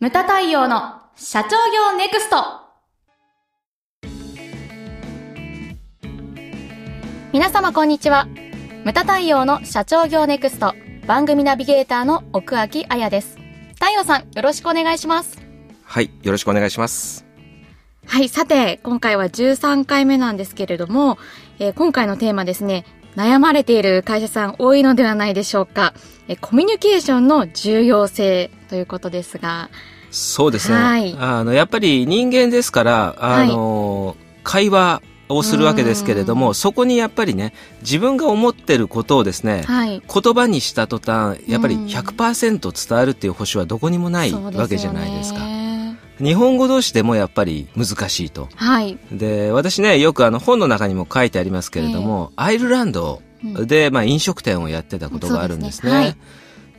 ムタ太陽の社長業ネクスト皆様こんにちは。ムタ太陽の社長業ネクスト番組ナビゲーターの奥脇彩です。太陽さん、よろしくお願いします。はい、よろしくお願いします。はい、さて、今回は13回目なんですけれども、えー今回のテーマですね、悩まれている会社さん多いのではないでしょうか。えーコミュニケーションの重要性ということですが、そうですね。はいあの、やっぱり人間ですから、あの、会話をするわけですけれども、そこにやっぱりね、自分が思ってることをですね、はい。言葉にした途端、やっぱりうん100%伝わるっていう保証はどこにもないわけじゃないですか。ね日本語同士でもやっぱり難しいと。はい。で、私ね、よくあの本の中にも書いてありますけれども、アイルランドで、まあ飲食店をやってたことがあるんですね。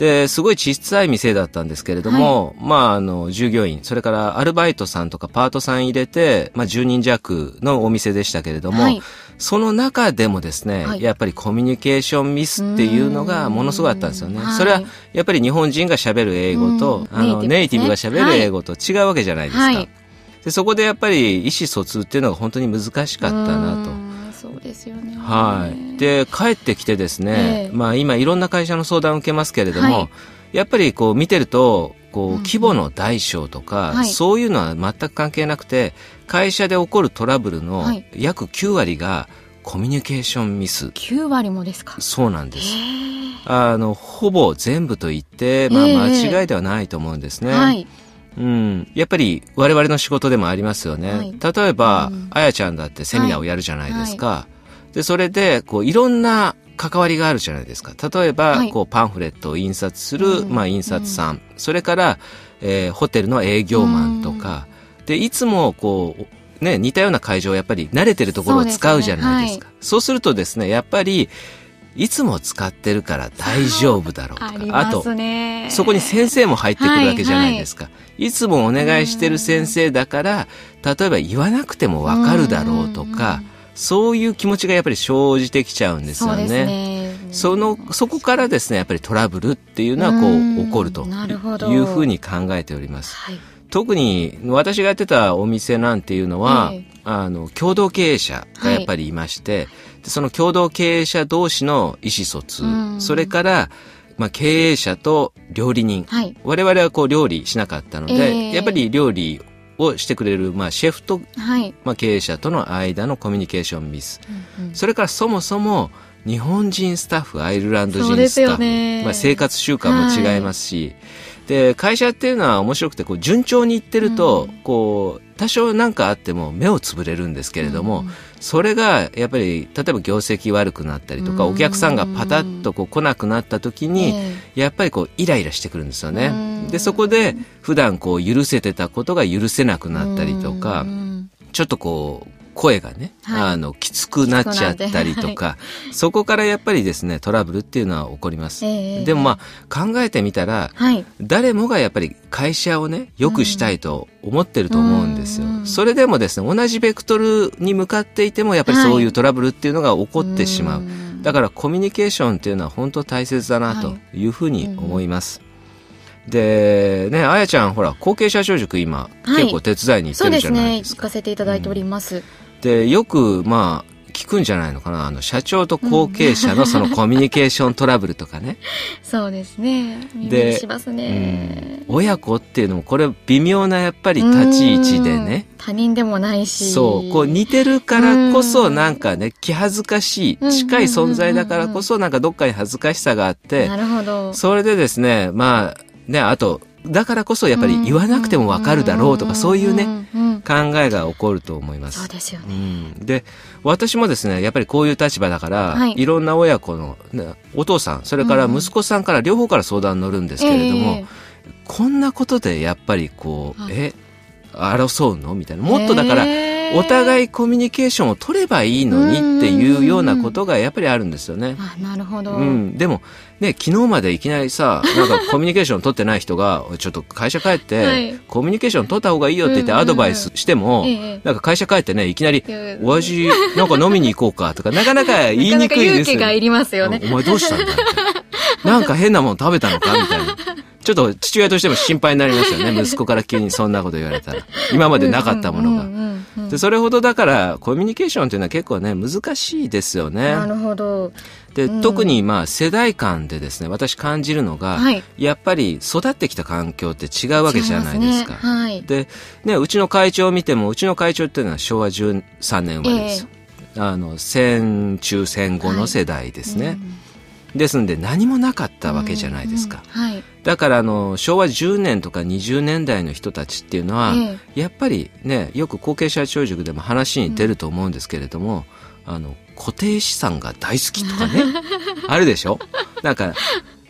ですごい小さい店だったんですけれども、まあ、あの、従業員、それからアルバイトさんとかパートさん入れて、まあ、10人弱のお店でしたけれども、はい。その中でもですね、はい。やっぱりコミュニケーションミスっていうのがものすごかったんですよね。うん。それは、やっぱり日本人が喋る英語と、うん。あの、ネイティブねブが喋る英語と違うわけじゃないですか。はい。でそこでやっぱり意思疎通っていうのが本当に難しかったなと。う。んそうですよね。はい。で、帰ってきてですね、ええまあ今いろんな会社の相談を受けますけれども、はいやっぱりこう見てると、こううん規模の大小とか、はいそういうのは全く関係なくて、会社で起こるトラブルのはい約9割がコミュニケーションミス。9割もですか？そうなんです。へあの、ほぼ全部と言って、まあええ間違いではないと思うんですね。ーはい。うん。やっぱり我々の仕事でもありますよね。はい例えば、うんあやちゃんだってセミナーをやるじゃないですか。で、それで、こう、いろんな関わりがあるじゃないですか。例えば、はいこう、パンフレットを印刷する、うんまあ、印刷さん。それから、えーホテルの営業マンとか。で、いつも、こう、ね、似たような会場をやっぱり慣れてるところを使うじゃないですか。そうするとですね、やっぱり、いつも使ってるから大丈夫だろうとか。ありあと。そこに先生も入ってくるわけじゃないですか。いつもお願いしてる先生だから、例えば言わなくてもわかるだろうとか、そういう気持ちがやっぱり生じてきちゃうんですよそうですね。ね。その、そこからですね、やっぱりトラブルっていうのはこう起こるというふうに考えております。はい。特に私がやってたお店なんていうのは、ええ。あの、共同経営者がやっぱりいまして、でその共同経営者同士の意思疎通、うん。それから、まあ、経営者と料理人、はい。我々はこう料理しなかったので、ええ。やっぱり料理をしてくれる、まあ、シェフと、はい。まあ、経営者との間のコミュニケーションミス。うんうんそれからそもそも日本人スタッフ、アイルランド人スタッフ、まあ、生活習慣も違いますし、で、会社っていうのは面白くて、こう順調にいってると、うん。こう、多少なんかあっても目をつぶれるんですけれども、うん。それがやっぱり、例えば業績悪くなったりとか、うん。お客さんがパタッとこう来なくなった時に、えやっぱりこうイライラしてくるんですよね。うん。で、そこで普段こう許せてたことが許せなくなったりとかう、ん。ちょっとこう、声がね、はいあの、きつくなっちゃったりとか、そこからやっぱりですね、トラブルっていうのは起こります。ええでもまあ、考えてみたら、はい。誰もがやっぱり会社をね、良くしたいと思ってると思うんですよ。うんそれでもですね、同じベクトルに向かっていても、やっぱりそういうトラブルっていうのが起こってしまう。んだからコミュニケーションっていうのは本当大切だなというふうに思います。で、ね、あやちゃん、ほら、後継者長塾今、はい結構手伝いに行ってるじそうですね。ゃないですか。行かせていただいております。で、よく、まあ、聞くんじゃないのかな。あの、社長と後継者のそのコミュニケーショントラブルとかね。そうですね。耳でにしますね。親子っていうのも、これ微妙なやっぱり立ち位置でね。うん。他人でもないし。そう、こう似てるからこそうんなんかね、気恥ずかしうんい、近い存在だからこそなんかどっかに恥ずかしさがあってな、るほど。それでですね、まあ、ね、あと、だからこそやっぱり言わなくてもわかるだろうとか、そういうね。考えが起こると思います。そうですようね。ん、で私もですねやっぱりこういう立場だから、はい。い、ろんな親子の、ねお父さんそれから息子さんから両方から相談に乗るんですけれども、えこんなことでやっぱりこう、はい。え争うの？みたいな。もっとだから、え。ーお互いコミュニケーションを取ればいいのにっていうようなことがやっぱりあるんですよね。あ、なるほど。うん、でも、ね、昨日までいきなりさ、なんかコミュニケーション取ってない人が、ちょっと会社帰って、はいコミュニケーション取った方がいいよって言ってアドバイスしても、ええなんか会社帰ってね、いきなりえ、お味、なんか飲みに行こうかとか、なかなか言いにくいですよ。なかなか勇気がいりますよねお前どうしたんだなんか変なもの食べたのかみたいな。ちょっと父親としても心配になりますよね。息子から急にそんなこと言われたら。今までなかったものが。で、それほどだからコミュニケーションというのは結構ね、難しいですよね。なるほど。で、うん、特にまあ世代間でですね、私感じるのが、はい、やっぱり育ってきた環境って違うわけじゃないですか。ねはい、で、ね、うちの会長を見ても、うちの会長っていうのは昭和13年生まれですよ。えー、あの、戦中戦後の世代ですね。はいうんですんで何もなかったわけじゃないですか。うんうんはい、だからあの昭和10年とか20年代の人たちっていうのは、ええ、やっぱりねよく後継者長塾でも話に出ると思うんですけれども、うん、あの固定資産が大好きとかね あるでしょ？なんか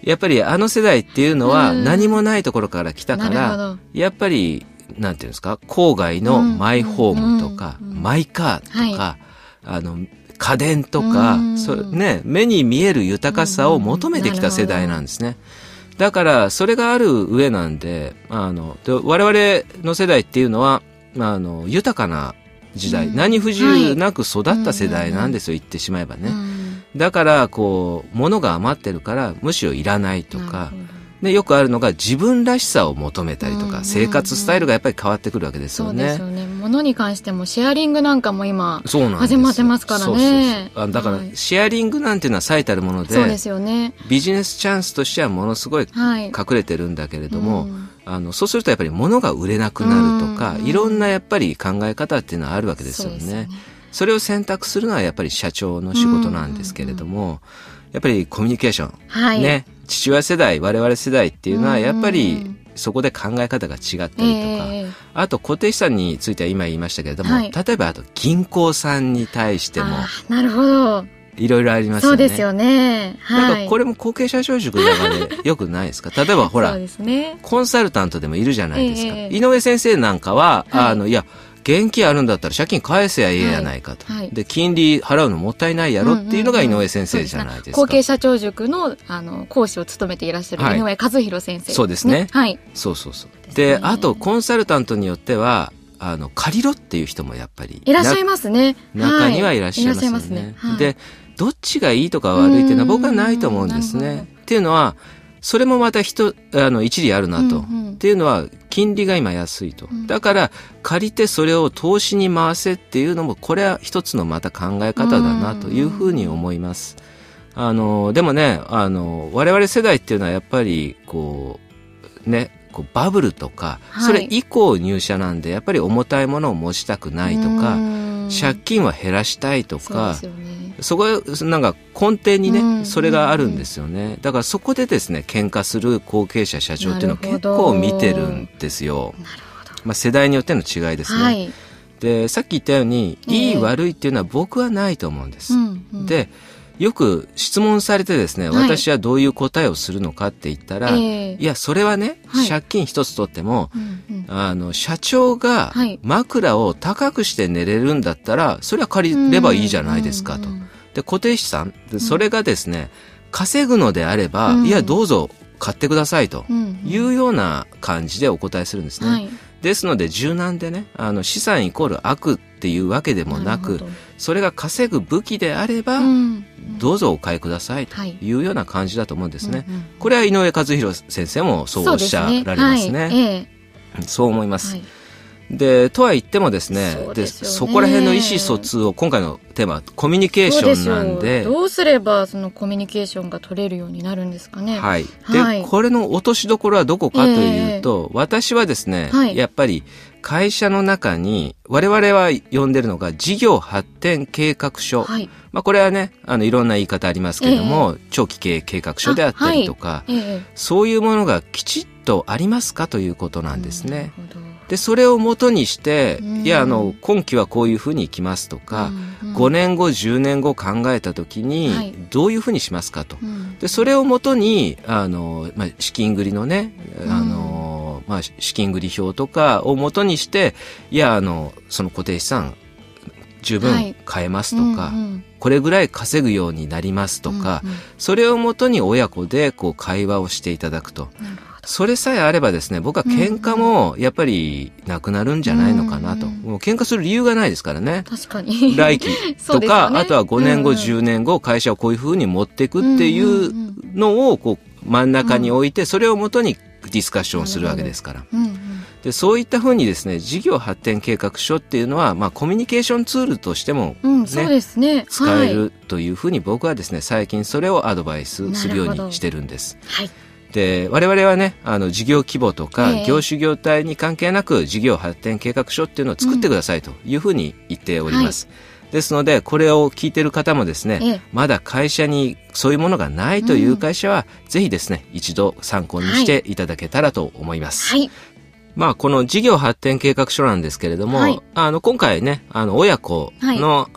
やっぱりあの世代っていうのは何もないところから来たから、やっぱりなんていうんですか？郊外のマイホームとか、マイカーとか、はい、あの家電とか、そね、目に見える豊かさを求めてきた世代なんですね。だから、それがある上なんで、あの、で我々の世代っていうのは、あの、豊かな時代、うん、何不自由なく育った世代なんですよ、言ってしまえばね。だから、こう、物が余ってるから、むしろいらないとか、で、よくあるのが自分らしさを求めたりとか、生活スタイルがやっぱり変わってくるわけですよね。そうですよね。物に関してもシェアリングなんかも今、始まってますからね。そうそう。だから、シェアリングなんていうのは最たるもので、そうですよね。ビジネスチャンスとしてはものすごい隠れてるんだけれども、はいうん。あの、そうするとやっぱり物が売れなくなるとか、いろんなやっぱり考え方っていうのはあるわけですよね。それを選択するのはやっぱり社長の仕事なんですけれども、やっぱりコミュニケーション、はい、ね、父親世代、我々世代っていうのはやっぱりそこで考え方が違ったりとか、えー、あと固定資産については今言いましたけれども、はい、例えばあと銀行さんに対しても、なるほど。いろいろありますよね。そうですよね。はい。なんかこれも後継者小塾の中でよくないですか？例えばほら、ね、コンサルタントでもいるじゃないですか。えー、井上先生なんかは、はい、あの、いや、現金あるんだったら借金返せやええやないかと、はいはい、で金利払うのもったいないやろっていうのが井上先生じゃないですか、後継社長塾のあの講師を務めていらっしゃる井上和弘先生、ね、そうですね。はい。そうそうそう。で、ね、あとコンサルタントによってはあの借りろっていう人もやっぱりいらっしゃいますね。中にはいらっしゃいますね、はい、でどっちがいいとか悪いっていうのは僕はないと思うんですね。っていうのはそれもまた人、あの、一理あるなと。うんうん、っていうのは、金利が今安いと。だから、借りてそれを投資に回せっていうのも、これは一つのまた考え方だなというふうに思います。あの、でもね、あの、我々世代っていうのはやっぱり、こう、ね、こうバブルとか、それ以降入社なんで、やっぱり重たいものを持ちたくないとか、借金は減らしたいとか、そこなんか根底にね、それがあるんですよね。だからそこでですね、喧嘩する後継者社長っていうのを結構見てるんですよ。まあ世代によっての違いですね。はい、で、さっき言ったように、いい悪いっていうのは僕はないと思うんです。うんうん、で、よく質問されてですね、はい、私はどういう答えをするのかって言ったら、えー、いや、それはね、はい、借金一つ取っても、うんうん、あの、社長が枕を高くして寝れるんだったら、それは借りればいいじゃないですかと。で、固定資産、それがですね、稼ぐのであれば、いや、どうぞ買ってくださいというような感じでお答えするんですね。はいですので柔軟でねあの資産イコール悪っていうわけでもなくそれが稼ぐ武器であれば、うん、どうぞお買いくださいとい。うような感じだと思うんですね。はいこれは井上和弘先生もそうおっしゃられますね。そう、ね。はい。ええ、そう思います。はいで、とは言ってもですね、そで、ね、そこら辺の意思疎通を、今回のテーマ、コミュニケーションなんで。どうすれば、そのコミュニケーションが取れるようになるんですかね。はい。で、はい、これの落としどころはどこかというと、えー、私はですね、はい、やっぱり、会社の中に、我々は呼んでるのが事業発展計画書。はい、まあこれはね、あのいろんな言い方ありますけれども、えー、長期経営計画書であったりとか、はいえー、そういうものがきちっとありますかということなんですね。で、それをもとにして、いや、あの、今期はこういうふうにいきますとか、5年後、10年後考えたときに、どういうふうにしますかと。で、それをもとに、あの、まあ、資金繰りのね、あの、まあ、資金繰り表とかをもとにして、いや、あの、その固定資産、十分買えますとか、これぐらい稼ぐようになりますとか、それをもとに親子でこう会話をしていただくと。それさえあればですね、僕は喧嘩もやっぱりなくなるんじゃないのかなと。もう喧嘩する理由がないですからね。確かに。来期とか、ね、あとは5年後、10年後、会社をこういうふうに持っていくっていうのを、こう、真ん中に置いて、それをもとにディスカッションをするわけですから。うんうんで、そういったふうにですね、事業発展計画書っていうのは、まあ、コミュニケーションツールとしても、うん、そうですね。使えはい。るというふうに僕はですね、最近それをアドバイスするようにしてるんです。はい。で、我々はね、あの、事業規模とか、ええ。業種業態に関係なく、事業発展計画書っていうのを作ってくださいというふうに言っております。ですので、これを聞いている方もですね、ええ。まだ会社にそういうものがないという会社は、ぜひですね、一度参考にしてい。ただけたらと思います。はい。まあ、この事業発展計画書なんですけれども、はい。あの、今回ね、あの、親子の、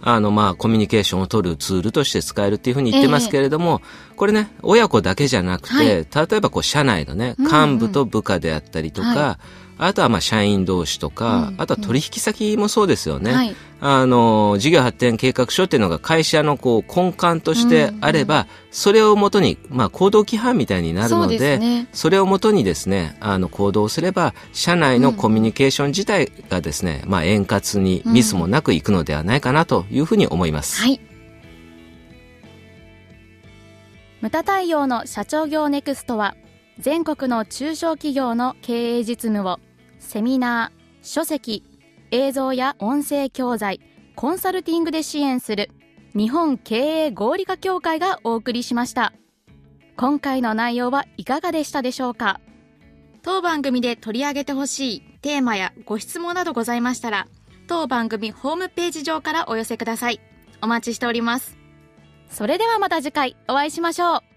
あの、まあ、コミュニケーションを取るツールとして使えるっていうふうに言ってますけれども、これね、親子だけじゃなくて、はい。例えばこう、社内のね、幹部と部下であったりとか、はあとはまあ、社員同士とか、うんあとは取引先もそうですよね。はい。あの、事業発展計画書っていうのが会社のこう根幹としてあれば、それをもとに、まあ行動規範みたいになるので、すね。それをもとにですね、あの行動すれば、社内のコミュニケーション自体がですね、まあ円滑にミスもなくいくのではないかなというふうに思います。はい。ムタ太陽の社長業ネクストは全国の中小企業の経営実務をセミナー、書籍、映像や音声教材、コンサルティングで支援する日本経営合理化協会がお送りしました。今回の内容はいかがでしたでしょうか？当番組で取り上げてほしいテーマやご質問などございましたら、当番組ホームページ上からお寄せください。お待ちしております。それではまた次回お会いしましょう。